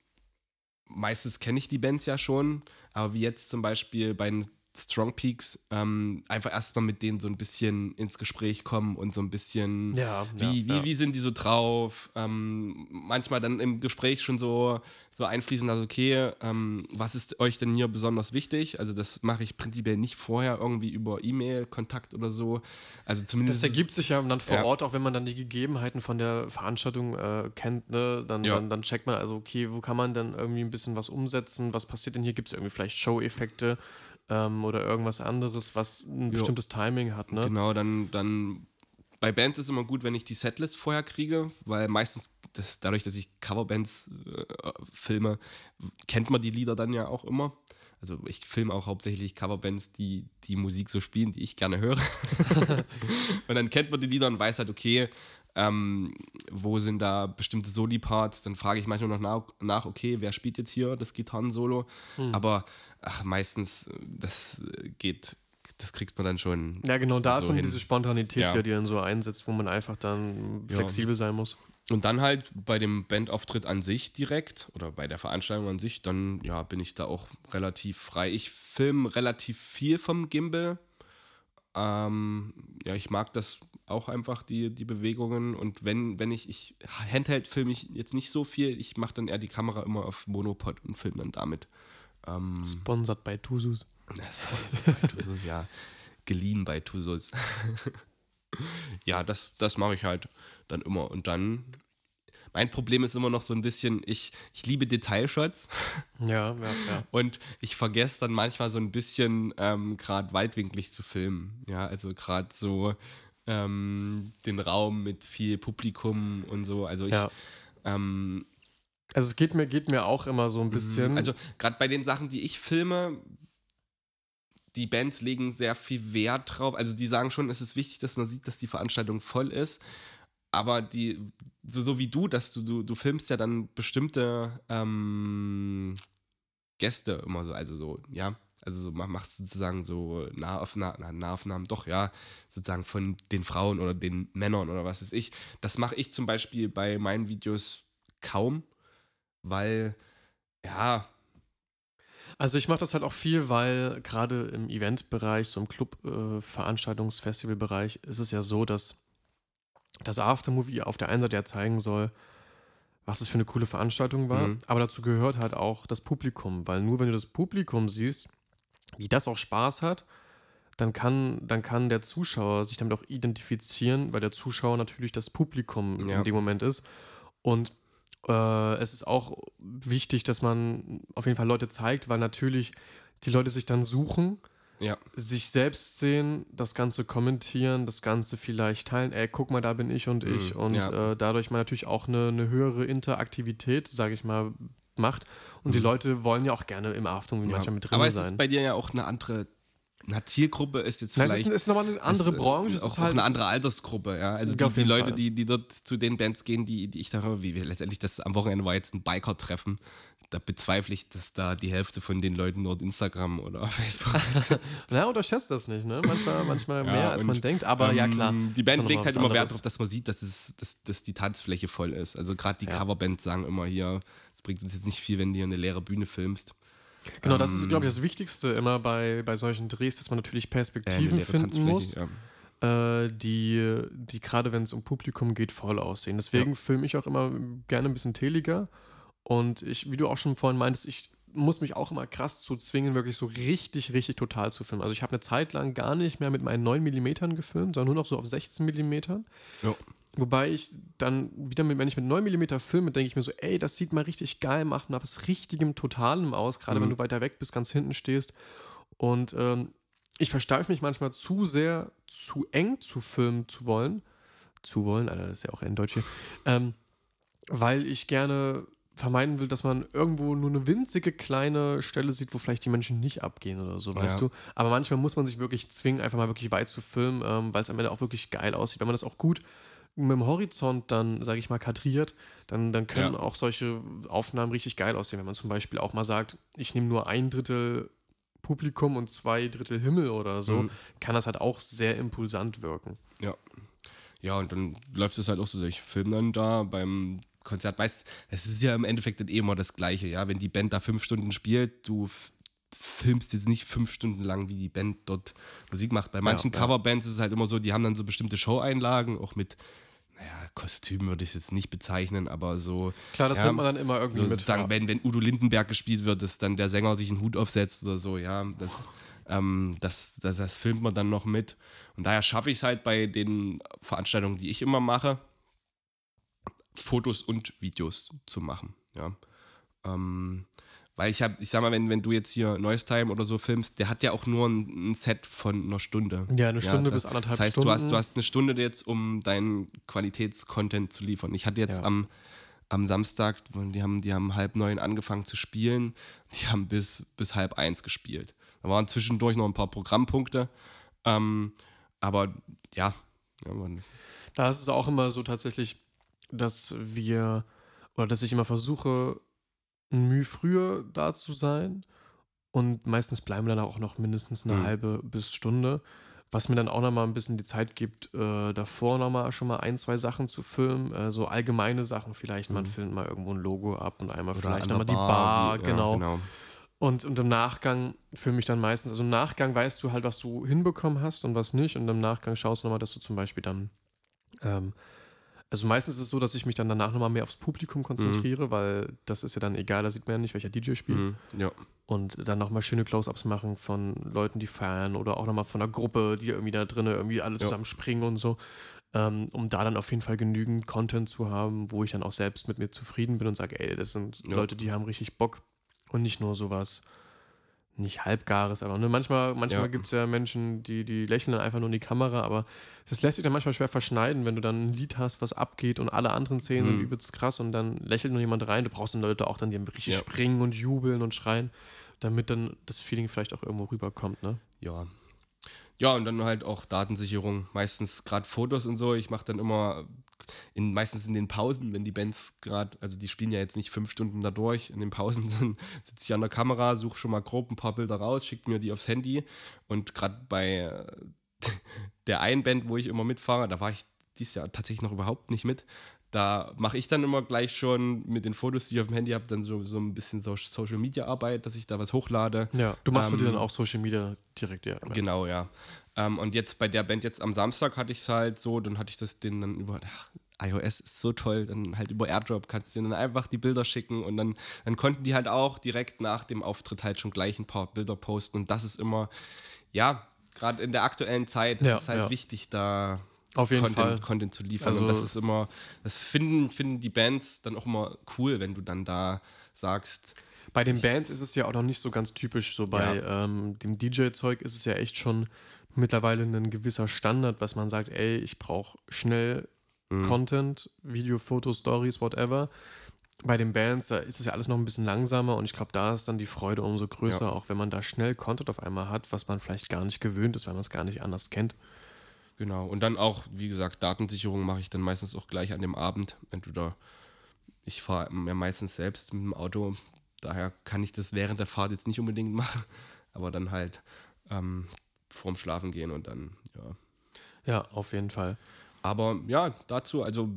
[SPEAKER 3] meistens kenne ich die Bands ja schon, aber wie jetzt zum Beispiel bei den Strong Peaks, ähm, einfach erstmal mit denen so ein bisschen ins Gespräch kommen und so ein bisschen
[SPEAKER 1] ja,
[SPEAKER 3] wie,
[SPEAKER 1] ja,
[SPEAKER 3] wie,
[SPEAKER 1] ja.
[SPEAKER 3] wie sind die so drauf? Ähm, manchmal dann im Gespräch schon so, so einfließen, also okay, ähm, was ist euch denn hier besonders wichtig? Also das mache ich prinzipiell nicht vorher irgendwie über E-Mail, Kontakt oder so. Also zumindest.
[SPEAKER 1] Das ergibt sich ja dann vor. Ort, auch wenn man dann die Gegebenheiten von der Veranstaltung äh, kennt, ne? dann, dann, dann checkt man, also okay, wo kann man dann irgendwie ein bisschen was umsetzen? Was passiert denn hier? Gibt es irgendwie vielleicht Show-Effekte ähm, oder irgendwas anderes, was ein
[SPEAKER 3] Ja.
[SPEAKER 1] bestimmtes Timing hat? Ne?
[SPEAKER 3] Genau, dann, dann bei Bands ist immer gut, wenn ich die Setlist vorher kriege, weil meistens, das, dadurch, dass ich Coverbands äh, filme, kennt man die Lieder dann ja auch immer. Also ich filme auch hauptsächlich Coverbands, die die Musik so spielen, die ich gerne höre. und dann kennt man die Lieder und weiß halt, okay, ähm, wo sind da bestimmte Soli-Parts? Dann frage ich manchmal noch nach, nach, okay, wer spielt jetzt hier das Gitarrensolo?
[SPEAKER 1] Hm.
[SPEAKER 3] Aber ach, meistens, das geht, das kriegt man dann schon
[SPEAKER 1] Ja, genau, da
[SPEAKER 3] so
[SPEAKER 1] ist dann
[SPEAKER 3] hin.
[SPEAKER 1] diese Spontanität,
[SPEAKER 3] Ja.
[SPEAKER 1] die dann so einsetzt, wo man einfach dann
[SPEAKER 3] Ja.
[SPEAKER 1] flexibel sein muss.
[SPEAKER 3] Und dann halt bei dem Bandauftritt an sich direkt oder bei der Veranstaltung an sich, dann ja, bin ich da auch relativ frei. Ich filme relativ viel vom Gimbal. Ähm, ja, ich mag das auch einfach, die, die Bewegungen. Und wenn, wenn ich, ich Handheld filme ich jetzt nicht so viel, ich mache dann eher die Kamera immer auf Monopod und filme dann damit. Ähm,
[SPEAKER 1] Sponsored bei Tusus.
[SPEAKER 3] war bei Tusos, ja. Geliehen bei Tusos. ja, das, das mache ich halt dann immer. Und dann, mein Problem ist immer noch so ein bisschen, ich, ich liebe Detailshots
[SPEAKER 1] Ja, ja, ja.
[SPEAKER 3] und ich vergesse dann manchmal so ein bisschen ähm, gerade weitwinklig zu filmen. Ja, also gerade so ähm, den Raum mit viel Publikum und so. Also ich,
[SPEAKER 1] ja.
[SPEAKER 3] ähm,
[SPEAKER 1] Also es geht mir, geht mir auch immer so ein bisschen.
[SPEAKER 3] Also gerade bei den Sachen, die ich filme, die Bands legen sehr viel Wert drauf. Also die sagen schon, es ist wichtig, dass man sieht, dass die Veranstaltung voll ist. Aber die, so, so wie du, dass du, du, du filmst ja dann bestimmte ähm, Gäste immer so, also so, ja. Also so mach- machst sozusagen so Nahaufnahmen, na, Nahaufnahmen, doch, ja, sozusagen von den Frauen oder den Männern oder was weiß ich. Das mache ich zum Beispiel bei meinen Videos kaum, weil, ja,
[SPEAKER 1] Also ich mache das halt auch viel, weil gerade im Eventbereich, so im Club, äh, ist es ja so, dass das Aftermovie auf der einen Seite ja zeigen soll, was es für eine coole Veranstaltung war,
[SPEAKER 3] Mhm.
[SPEAKER 1] aber dazu gehört halt auch das Publikum, weil nur wenn du das Publikum siehst, wie das auch Spaß hat, dann kann, dann kann der Zuschauer sich damit auch identifizieren, weil der Zuschauer natürlich das Publikum
[SPEAKER 3] Ja.
[SPEAKER 1] in dem Moment ist. Und äh, es ist auch wichtig, dass man auf jeden Fall Leute zeigt, weil natürlich die Leute sich dann suchen,
[SPEAKER 3] Ja.
[SPEAKER 1] sich selbst sehen, das Ganze kommentieren, das Ganze vielleicht teilen. Ey, guck mal, da bin ich und ich.
[SPEAKER 3] Mhm,
[SPEAKER 1] Und
[SPEAKER 3] ja.
[SPEAKER 1] äh, dadurch man natürlich auch eine, eine höhere Interaktivität, sage ich mal, macht. Und die Leute wollen ja auch gerne im Afternoon
[SPEAKER 3] Mhm. ja.
[SPEAKER 1] manchmal mit drin
[SPEAKER 3] Aber es
[SPEAKER 1] sein.
[SPEAKER 3] ist bei dir ja auch eine andere eine Zielgruppe ist jetzt
[SPEAKER 1] Nein, es
[SPEAKER 3] vielleicht
[SPEAKER 1] ist, ist nochmal eine andere
[SPEAKER 3] ist,
[SPEAKER 1] Branche. Es
[SPEAKER 3] auch,
[SPEAKER 1] ist
[SPEAKER 3] auch
[SPEAKER 1] halt
[SPEAKER 3] eine andere Altersgruppe, ja. Also die, die Leute,
[SPEAKER 1] Fall.
[SPEAKER 3] die, die dort zu den Bands gehen, die, die ich da höre, wie wir letztendlich das am Wochenende war jetzt ein Biker-Treffen. Da bezweifle ich, dass da die Hälfte von den Leuten dort Instagram oder Facebook ist.
[SPEAKER 1] Na, unterschätzt das nicht, ne? Manchmal, manchmal
[SPEAKER 3] Ja,
[SPEAKER 1] mehr, als man denkt. Aber ja, klar.
[SPEAKER 3] Ähm, Die Band legt halt immer Wert
[SPEAKER 1] anderes.
[SPEAKER 3] darauf, dass man sieht, dass, es, dass, dass die Tanzfläche voll ist. Also gerade die
[SPEAKER 1] Ja.
[SPEAKER 3] Coverbands sagen immer hier, es bringt uns jetzt nicht viel, wenn du hier eine leere Bühne filmst.
[SPEAKER 1] Genau, das ist,
[SPEAKER 3] Ähm,
[SPEAKER 1] glaube ich, das Wichtigste immer bei, bei solchen Drehs, dass man natürlich
[SPEAKER 3] Äh,
[SPEAKER 1] Perspektiven
[SPEAKER 3] leere
[SPEAKER 1] finden muss,
[SPEAKER 3] Ja.
[SPEAKER 1] äh, die, die gerade wenn es um Publikum geht, voll aussehen. Deswegen filme ich auch immer gerne ein bisschen teliger. Und ich, wie du auch schon vorhin meintest, ich muss mich auch immer krass zu zwingen, wirklich so richtig, richtig total zu filmen. Also ich habe eine Zeit lang gar nicht mehr mit meinen 9 mm gefilmt, sondern nur noch so auf 16 mm.
[SPEAKER 3] Ja.
[SPEAKER 1] Wobei ich dann wieder, mit, wenn ich mit 9 mm filme, denke ich mir so, ey, das sieht mal richtig geil, macht mal was richtigem Totalem aus, gerade wenn
[SPEAKER 3] Mhm.
[SPEAKER 1] du weiter weg bist, ganz hinten stehst. Und ähm, ich versteife mich manchmal zu sehr, zu eng zu filmen zu wollen. Zu wollen, Alter, das ist ja auch ein Deutsch hier. Ähm, weil ich gerne vermeiden will, dass man irgendwo nur eine winzige kleine Stelle sieht, wo vielleicht die Menschen nicht abgehen oder so, weißt
[SPEAKER 3] Ja.
[SPEAKER 1] du. Aber manchmal muss man sich wirklich zwingen, einfach mal wirklich weit zu filmen, ähm, weil es am Ende auch wirklich geil aussieht. Wenn man das auch gut mit dem Horizont dann, sage ich mal, kadriert, dann, dann können
[SPEAKER 3] Ja.
[SPEAKER 1] auch solche Aufnahmen richtig geil aussehen. Wenn man zum Beispiel auch mal sagt, ich nehme nur ein Drittel Publikum und zwei Drittel Himmel oder so,
[SPEAKER 3] Mhm.
[SPEAKER 1] kann das halt auch sehr impulsant wirken.
[SPEAKER 3] Ja. Ja, und dann läuft es halt auch so, ich filme dann da beim Konzert. Meist, es ist ja im Endeffekt dann eh immer das Gleiche, ja. Wenn die Band da fünf Stunden spielt, du filmst jetzt nicht fünf Stunden lang, wie die Band dort Musik macht. Bei manchen
[SPEAKER 1] ja.
[SPEAKER 3] Coverbands ist es halt immer so, die haben dann so bestimmte Show-Einlagen, auch mit, naja, Kostümen würde ich es jetzt nicht bezeichnen, aber so.
[SPEAKER 1] Klar, das
[SPEAKER 3] ja,
[SPEAKER 1] nimmt man dann immer irgendwie
[SPEAKER 3] so
[SPEAKER 1] mit.
[SPEAKER 3] sozusagen,
[SPEAKER 1] ja.
[SPEAKER 3] wenn, wenn Udo Lindenberg gespielt wird, dass dann der Sänger sich einen Hut aufsetzt oder so, ja, das, ähm, das, das, das filmt man dann noch mit. Und daher schaffe ich es halt bei den Veranstaltungen, die ich immer mache, Fotos und Videos zu machen, ja. Ähm, weil ich habe, ich sag mal, wenn, wenn du jetzt hier Noise Time oder so filmst, der hat ja auch nur ein, ein Set von einer Stunde.
[SPEAKER 1] Ja, eine Stunde
[SPEAKER 3] das,
[SPEAKER 1] bis anderthalb
[SPEAKER 3] Das heißt,
[SPEAKER 1] Stunden.
[SPEAKER 3] du hast, du hast eine Stunde jetzt, um deinen Qualitätscontent zu liefern. Ich hatte jetzt
[SPEAKER 1] Ja.
[SPEAKER 3] am, am Samstag, die haben, die haben halb neun angefangen zu spielen, die haben bis, bis halb eins gespielt. Da waren zwischendurch noch ein paar Programmpunkte, ähm, aber ja, ja
[SPEAKER 1] Da ist es auch immer so tatsächlich, dass wir, oder dass ich immer versuche, Mühe früher da zu sein. Und meistens bleiben wir dann auch noch mindestens eine
[SPEAKER 3] Mhm.
[SPEAKER 1] halbe bis Stunde. Was mir dann auch nochmal ein bisschen die Zeit gibt, äh, davor nochmal schon mal ein, zwei Sachen zu filmen. Äh, so allgemeine Sachen vielleicht. Man
[SPEAKER 3] Mhm.
[SPEAKER 1] filmt mal irgendwo ein Logo ab und einmal
[SPEAKER 3] oder
[SPEAKER 1] vielleicht nochmal die Bar.
[SPEAKER 3] ja,
[SPEAKER 1] genau.
[SPEAKER 3] genau.
[SPEAKER 1] Und, und im Nachgang filme ich dann meistens, also im Nachgang weißt du halt, was du hinbekommen hast und was nicht. Und im Nachgang schaust du nochmal, dass du zum Beispiel dann, ähm, also meistens ist es so, dass ich mich dann danach nochmal mehr aufs Publikum konzentriere, weil das ist ja dann egal, da sieht man ja nicht, welcher DJ spielt.
[SPEAKER 3] Mhm, ja.
[SPEAKER 1] Und dann nochmal schöne Close-Ups machen von Leuten, die feiern oder auch nochmal von einer Gruppe, die irgendwie da drinnen irgendwie alle zusammen springen und so. Ähm, um da dann auf jeden Fall genügend Content zu haben, wo ich dann auch selbst mit mir zufrieden bin und sage, ey, das sind. Leute, die haben richtig Bock und nicht nur sowas, nicht halbgares, aber ne, manchmal, manchmal
[SPEAKER 3] Ja.
[SPEAKER 1] gibt es ja Menschen, die, die lächeln dann einfach nur in die Kamera, aber das lässt sich dann manchmal schwer verschneiden, wenn du dann ein Lied hast, was abgeht und alle anderen Szenen sind
[SPEAKER 3] Mhm.
[SPEAKER 1] übelst krass und dann lächelt nur jemand rein. Du brauchst dann Leute auch dann, die richtig
[SPEAKER 3] Ja.
[SPEAKER 1] springen und jubeln und schreien, damit dann das Feeling vielleicht auch irgendwo rüberkommt, ne?
[SPEAKER 3] Ja. Ja, und dann halt auch Datensicherung. Meistens gerade Fotos und so. Ich mache dann immer in, meistens in den Pausen, wenn die Bands gerade, also die spielen ja jetzt nicht fünf Stunden da durch. In den Pausen dann sitze ich an der Kamera, suche schon mal grob ein paar Bilder raus, schicke mir die aufs Handy. Und gerade bei der einen Band, wo ich immer mitfahre, da war ich dieses Jahr tatsächlich noch überhaupt nicht mit. Da mache ich dann immer gleich schon mit den Fotos, die ich auf dem Handy habe, dann so, so ein bisschen so Social Media Arbeit, dass ich da was hochlade.
[SPEAKER 1] Ja. Du machst für die
[SPEAKER 3] Ähm,
[SPEAKER 1] dann auch Social Media direkt, ja.
[SPEAKER 3] Genau, ja. Ähm, und jetzt bei der Band jetzt am Samstag hatte ich es halt so, dann hatte ich das denen dann über, ach, iOS ist so toll, dann halt über AirDrop kannst du denen dann einfach die Bilder schicken und dann, dann konnten die halt auch direkt nach dem Auftritt halt schon gleich ein paar Bilder posten und das ist immer, ja, Gerade in der aktuellen Zeit
[SPEAKER 1] Ja,
[SPEAKER 3] ist es halt
[SPEAKER 1] ja.
[SPEAKER 3] wichtig, da
[SPEAKER 1] Auf jeden
[SPEAKER 3] Content,
[SPEAKER 1] Fall.
[SPEAKER 3] Content zu liefern.
[SPEAKER 1] Also-
[SPEAKER 3] und das ist immer, das finden, finden die Bands dann auch immer cool, wenn du dann da sagst,
[SPEAKER 1] Bei den Bands ist es ja auch noch nicht so ganz typisch. So bei ähm, dem DJ-Zeug ist es ja echt schon mittlerweile ein gewisser Standard, was man sagt, ey, ich brauche schnell
[SPEAKER 3] Mhm.
[SPEAKER 1] Content, Video, Fotos, Stories, whatever. Bei den Bands, da ist es ja alles noch ein bisschen langsamer und ich glaube, da ist dann die Freude umso größer,
[SPEAKER 3] Ja.
[SPEAKER 1] auch wenn man da schnell Content auf einmal hat, was man vielleicht gar nicht gewöhnt ist, weil man es gar nicht anders kennt.
[SPEAKER 3] Genau, und dann auch, wie gesagt, Datensicherung mache ich dann meistens auch gleich an dem Abend. Entweder ich fahre ja meistens selbst mit dem Auto, daher kann ich das während der Fahrt jetzt nicht unbedingt machen, aber dann halt ähm, vorm Schlafen gehen und dann, ja.
[SPEAKER 1] Ja, auf jeden Fall.
[SPEAKER 3] Aber ja, dazu, also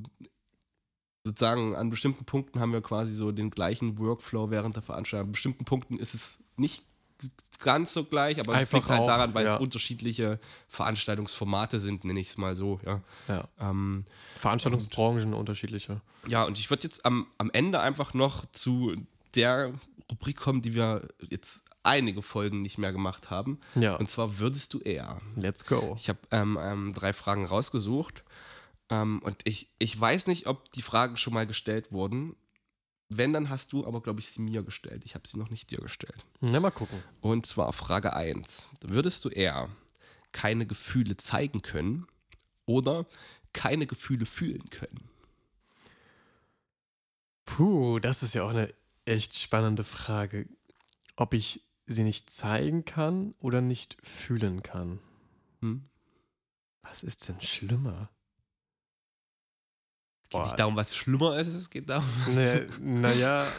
[SPEAKER 3] sozusagen an bestimmten Punkten haben wir quasi so den gleichen Workflow während der Veranstaltung. An bestimmten Punkten ist es nicht ganz so gleich, aber es liegt halt
[SPEAKER 1] auch,
[SPEAKER 3] daran, weil es
[SPEAKER 1] ja.
[SPEAKER 3] unterschiedliche Veranstaltungsformate sind, nenne ich es mal so, ja.
[SPEAKER 1] Ja.
[SPEAKER 3] Ähm,
[SPEAKER 1] Veranstaltungsbranchen unterschiedliche.
[SPEAKER 3] ja, und ich würde jetzt am, am Ende einfach noch zu der Rubrik kommen, die wir jetzt einige Folgen nicht mehr gemacht haben.
[SPEAKER 1] Ja,
[SPEAKER 3] Und zwar würdest du eher.
[SPEAKER 1] let's go.
[SPEAKER 3] Ich habe ähm, ähm, drei Fragen rausgesucht. Ähm, und ich, ich weiß nicht, ob die Fragen schon mal gestellt wurden. Wenn, dann hast du aber, glaube ich, sie mir gestellt. Ich habe sie noch nicht dir gestellt.
[SPEAKER 1] Na, mal gucken.
[SPEAKER 3] Und zwar Frage 1. Würdest du eher keine Gefühle zeigen können oder keine Gefühle fühlen können?
[SPEAKER 1] Puh, das ist ja auch eine echt spannende Frage. Ob ich sie nicht zeigen kann oder nicht fühlen kann.
[SPEAKER 3] Hm?
[SPEAKER 1] Was ist denn schlimmer?
[SPEAKER 3] Geht nicht darum, was schlimmer ist, es geht darum, was
[SPEAKER 1] ne,
[SPEAKER 3] du,
[SPEAKER 1] naja.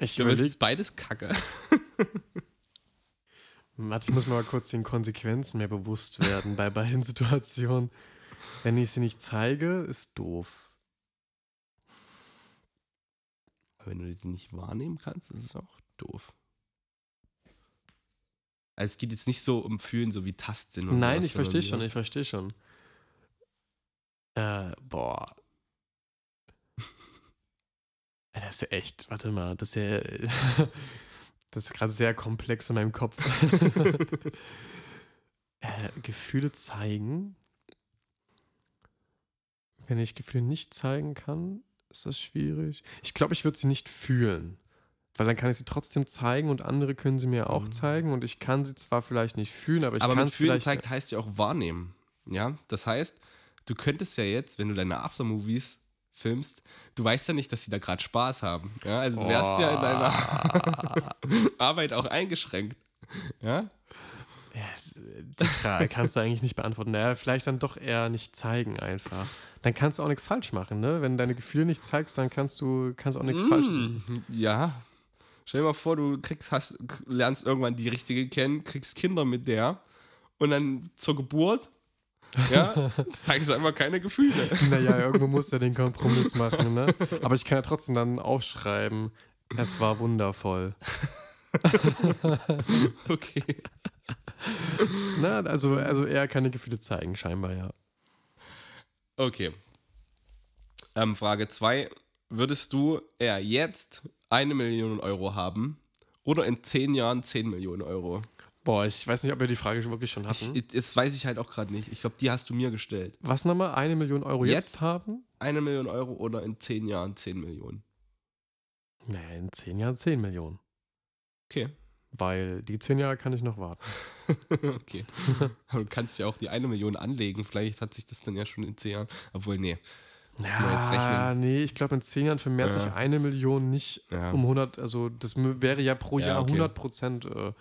[SPEAKER 1] Ich
[SPEAKER 3] du
[SPEAKER 1] überlege,
[SPEAKER 3] willst beides kacke.
[SPEAKER 1] warte, ich muss mir mal kurz den Konsequenzen mehr bewusst werden bei beiden Situationen. Wenn ich sie nicht zeige, ist doof.
[SPEAKER 3] Aber wenn du die nicht wahrnehmen kannst, ist es auch doof. Also es geht jetzt nicht so um Fühlen, so wie Tastsinn. und
[SPEAKER 1] Nein,
[SPEAKER 3] sowas,
[SPEAKER 1] ich verstehe schon, ich verstehe schon. Äh, boah. Das ist ja echt, warte mal, das ist ja, das ist gerade sehr komplex in meinem Kopf. äh, Gefühle zeigen. Wenn ich Gefühle nicht zeigen kann, ist das schwierig. Ich glaube, ich würde sie nicht fühlen. Weil dann kann ich sie trotzdem zeigen und andere können sie mir auch
[SPEAKER 3] Mhm.
[SPEAKER 1] zeigen und ich kann sie zwar vielleicht nicht fühlen, aber ich
[SPEAKER 3] Aber
[SPEAKER 1] kann es vielleicht
[SPEAKER 3] zeigt heißt ja auch wahrnehmen. Ja, das heißt, du könntest ja jetzt, wenn du deine Aftermovies filmst, du weißt ja nicht, dass sie da gerade Spaß haben. Ja, also du wärst ja in deiner Arbeit auch eingeschränkt. Ja,
[SPEAKER 1] Ja, es- die Frage kannst du eigentlich nicht beantworten. Naja, vielleicht dann doch eher nicht zeigen einfach. Dann kannst du auch nichts falsch machen, ne? Wenn du deine Gefühle nicht zeigst, dann kannst du kannst auch nichts falsch machen.
[SPEAKER 3] Mm, Ja. Stell dir mal vor, du kriegst, hast, lernst irgendwann die richtige kennen, kriegst Kinder mit der und dann zur Geburt, ja, zeigst du einfach keine Gefühle.
[SPEAKER 1] Naja, irgendwo muss er den Kompromiss machen, ne? Aber ich kann ja trotzdem dann aufschreiben, es war wundervoll.
[SPEAKER 3] Okay.
[SPEAKER 1] Na, also, also eher keine Gefühle zeigen, scheinbar, ja.
[SPEAKER 3] Okay. Ähm, Frage 2. Würdest du eher jetzt eine Million Euro haben oder in zehn Jahren 10 Millionen Euro?
[SPEAKER 1] Boah, ich weiß nicht, ob wir die Frage wirklich schon hatten.
[SPEAKER 3] Ich, jetzt weiß ich halt auch gerade nicht. Ich glaube, die hast du mir gestellt.
[SPEAKER 1] Was nochmal? Eine Million Euro jetzt,
[SPEAKER 3] Jetzt?
[SPEAKER 1] haben?
[SPEAKER 3] Eine Million Euro oder in zehn Jahren 10 Millionen?
[SPEAKER 1] Naja, in zehn Jahren zehn Millionen.
[SPEAKER 3] Okay.
[SPEAKER 1] Weil die zehn Jahre kann ich noch warten.
[SPEAKER 3] okay. Aber du kannst ja auch die eine Million anlegen. Vielleicht hat sich das dann ja schon in zehn Jahren. Obwohl, nee. Müssen wir jetzt rechnen.
[SPEAKER 1] nee, ich glaube, in zehn Jahren vermehrt
[SPEAKER 3] Ja.
[SPEAKER 1] sich eine Million nicht
[SPEAKER 3] Ja.
[SPEAKER 1] um 100, also das wäre ja pro
[SPEAKER 3] Ja,
[SPEAKER 1] Jahr
[SPEAKER 3] okay.
[SPEAKER 1] 100 Prozent. Äh,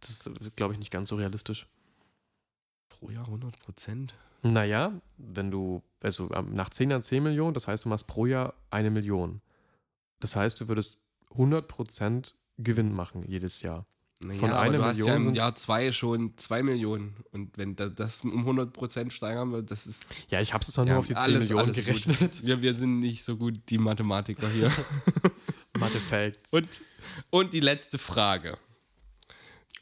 [SPEAKER 1] das ist, glaube ich, nicht ganz so realistisch.
[SPEAKER 3] Pro Jahr 100 Prozent.
[SPEAKER 1] Naja, wenn du, also ähm, nach zehn Jahren 10 Millionen, das heißt, du machst pro Jahr eine Million. Das heißt, du würdest 100 Prozent Gewinn machen jedes Jahr.
[SPEAKER 3] Naja,
[SPEAKER 1] Von einer
[SPEAKER 3] du hast
[SPEAKER 1] Million
[SPEAKER 3] ja im Jahr zwei schon zwei Millionen. Und wenn da, das um 100 Prozent steigern wird, das ist.
[SPEAKER 1] Ja, ich habe es zwar nur auf die 10
[SPEAKER 3] alles-
[SPEAKER 1] Millionen
[SPEAKER 3] alles
[SPEAKER 1] gerechnet.
[SPEAKER 3] Wir, wir sind nicht so gut, die Mathematiker hier.
[SPEAKER 1] Mathe Facts.
[SPEAKER 3] und, und die letzte Frage.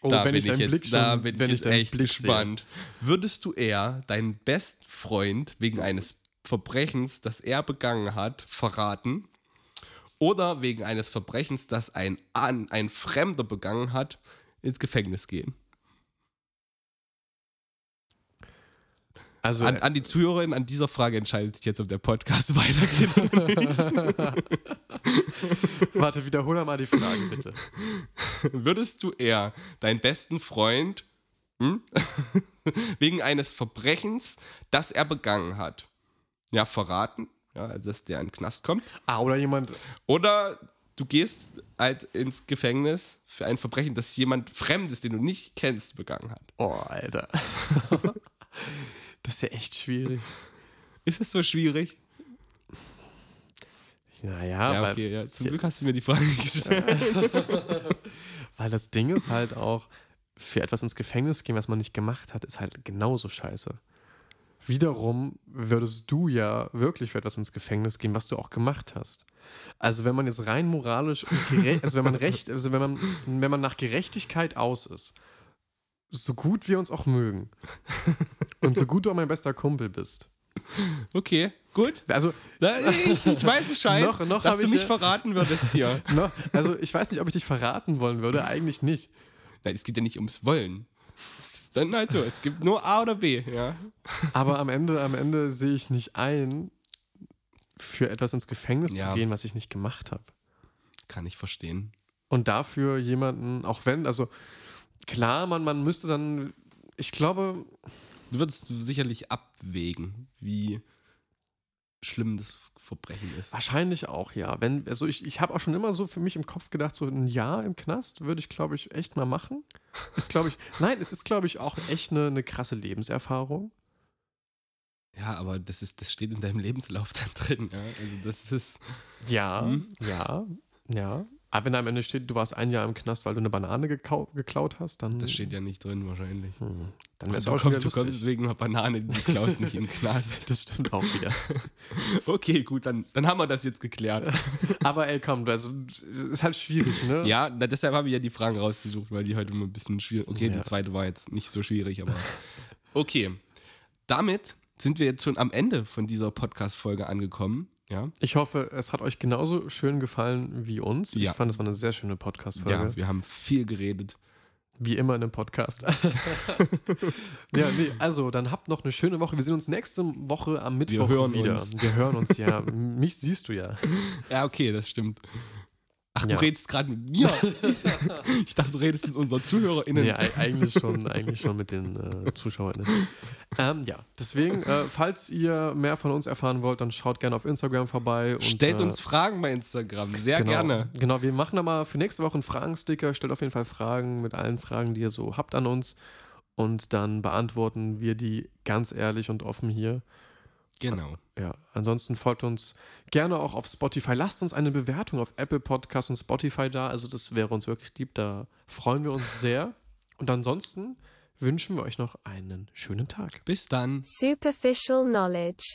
[SPEAKER 1] oh,
[SPEAKER 3] da
[SPEAKER 1] wenn
[SPEAKER 3] bin
[SPEAKER 1] ich
[SPEAKER 3] ich
[SPEAKER 1] deinen
[SPEAKER 3] jetzt,
[SPEAKER 1] Blick
[SPEAKER 3] da
[SPEAKER 1] schon,
[SPEAKER 3] bin
[SPEAKER 1] wenn
[SPEAKER 3] ich
[SPEAKER 1] deinen
[SPEAKER 3] echt
[SPEAKER 1] Blick sehe.
[SPEAKER 3] gespannt. Würdest du eher deinen Bestfreund wegen eines Verbrechens, das er begangen hat, verraten? oder wegen eines Verbrechens, das ein, ein Fremder begangen hat, ins Gefängnis gehen.
[SPEAKER 1] Also,
[SPEAKER 3] an, an die Zuhörerin, an dieser Frage entscheidet sich jetzt, ob der Podcast weitergeht.
[SPEAKER 1] Warte, wiederhole mal die Frage, bitte.
[SPEAKER 3] Würdest du eher deinen besten Freund hm, wegen eines Verbrechens, das er begangen hat, ja, verraten ja, also dass der in den Knast kommt,
[SPEAKER 1] Ah, oder jemand.
[SPEAKER 3] oder du gehst halt ins Gefängnis für ein Verbrechen, das jemand Fremdes, den du nicht kennst, begangen hat.
[SPEAKER 1] Oh, Alter. das ist ja echt schwierig.
[SPEAKER 3] Ist das so schwierig?
[SPEAKER 1] Naja,
[SPEAKER 3] Ja, okay, ja. Zum Glück hast du mir die Frage gestellt.
[SPEAKER 1] weil das Ding ist halt auch, für etwas ins Gefängnis gehen, was man nicht gemacht hat, ist halt genauso scheiße. Wiederum würdest du ja wirklich für etwas ins Gefängnis gehen, was du auch gemacht hast. Also wenn man jetzt rein moralisch also wenn man recht, also wenn man, wenn man nach Gerechtigkeit aus ist, so gut wir uns auch mögen und so gut du auch mein bester Kumpel bist.
[SPEAKER 3] Okay, gut.
[SPEAKER 1] Also
[SPEAKER 3] ich, ich weiß Bescheid,
[SPEAKER 1] Noch- noch
[SPEAKER 3] dass du
[SPEAKER 1] ich
[SPEAKER 3] mich
[SPEAKER 1] ja-
[SPEAKER 3] verraten würdest hier.
[SPEAKER 1] noch, also ich weiß nicht, ob ich dich verraten wollen würde, eigentlich nicht.
[SPEAKER 3] Nein, es geht ja nicht ums Wollen. Dann halt so, es gibt nur A oder B, ja.
[SPEAKER 1] Aber am Ende, am Ende sehe ich nicht ein, für etwas ins Gefängnis
[SPEAKER 3] Ja.
[SPEAKER 1] zu gehen, was ich nicht gemacht habe.
[SPEAKER 3] Kann ich verstehen.
[SPEAKER 1] Und dafür jemanden, auch wenn, also klar, man, man müsste dann, ich glaube,
[SPEAKER 3] Du würdest sicherlich abwägen, wie schlimm das Verbrechen ist.
[SPEAKER 1] wahrscheinlich auch, ja. Wenn, also ich, ich habe auch schon immer so für mich im Kopf gedacht, so ein Jahr im Knast würde ich, glaube ich, echt mal machen. Ist, glaube ich, nein, es ist, glaube ich, auch echt eine, eine krasse Lebenserfahrung.
[SPEAKER 3] Ja, aber das ist, das steht in deinem Lebenslauf da drin, ja. Also das ist.
[SPEAKER 1] Ja,
[SPEAKER 3] Hm?
[SPEAKER 1] ja, ja. Aber wenn da am Ende steht, du warst ein Jahr im Knast, weil du eine Banane geklaut hast, dann.
[SPEAKER 3] Das steht ja nicht drin wahrscheinlich.
[SPEAKER 1] Hm, dann wäre es
[SPEAKER 3] Du
[SPEAKER 1] auch schon
[SPEAKER 3] kommst,
[SPEAKER 1] wieder
[SPEAKER 3] du kommst wegen einer Banane, die du klaust, nicht den Knast.
[SPEAKER 1] Das stimmt auch wieder.
[SPEAKER 3] Okay, gut, dann, dann haben wir das jetzt geklärt.
[SPEAKER 1] Aber ey, komm, also es ist halt schwierig, ne?
[SPEAKER 3] Ja, na, deshalb habe ich ja die Fragen rausgesucht, weil die heute immer ein bisschen schwierig. Okay,
[SPEAKER 1] Ja.
[SPEAKER 3] die zweite war jetzt nicht so schwierig, aber. Okay. Damit sind wir jetzt schon am Ende von dieser Podcast-Folge angekommen. Ja.
[SPEAKER 1] Ich hoffe, es hat euch genauso schön gefallen wie uns.
[SPEAKER 3] Ja.
[SPEAKER 1] Ich fand, es war eine sehr schöne Podcast-Folge.
[SPEAKER 3] Ja, wir haben viel geredet.
[SPEAKER 1] Wie immer in einem Podcast. ja, nee, also dann habt noch eine schöne Woche. Wir sehen uns nächste Woche am Mittwoch
[SPEAKER 3] hören
[SPEAKER 1] wieder.
[SPEAKER 3] uns.
[SPEAKER 1] Wir hören uns, ja. Mich siehst du ja.
[SPEAKER 3] Ja, okay, das stimmt. Ach,
[SPEAKER 1] Ja.
[SPEAKER 3] du redest gerade mit mir. ich dachte, du redest mit unseren ZuhörerInnen.
[SPEAKER 1] Nee, ei- eigentlich schon, eigentlich schon mit den äh, ZuschauerInnen. Ähm, ja, deswegen, äh, falls ihr mehr von uns erfahren wollt, dann schaut gerne auf Instagram vorbei. Und,
[SPEAKER 3] Stellt
[SPEAKER 1] äh,
[SPEAKER 3] uns Fragen bei Instagram. Sehr
[SPEAKER 1] genau,
[SPEAKER 3] gerne.
[SPEAKER 1] Genau, wir machen da mal für nächste Woche einen Fragensticker. Stellt auf jeden Fall Fragen mit allen Fragen, die ihr so habt an uns. Und dann beantworten wir die ganz ehrlich und offen hier.
[SPEAKER 3] Genau.
[SPEAKER 1] Ja, ansonsten folgt uns gerne auch auf Spotify. Lasst uns eine Bewertung auf Apple Podcasts und Spotify da. Also das wäre uns wirklich lieb. Da freuen wir uns sehr. Und ansonsten wünschen wir euch noch einen schönen Tag.
[SPEAKER 3] Bis dann.
[SPEAKER 2] Superficial knowledge.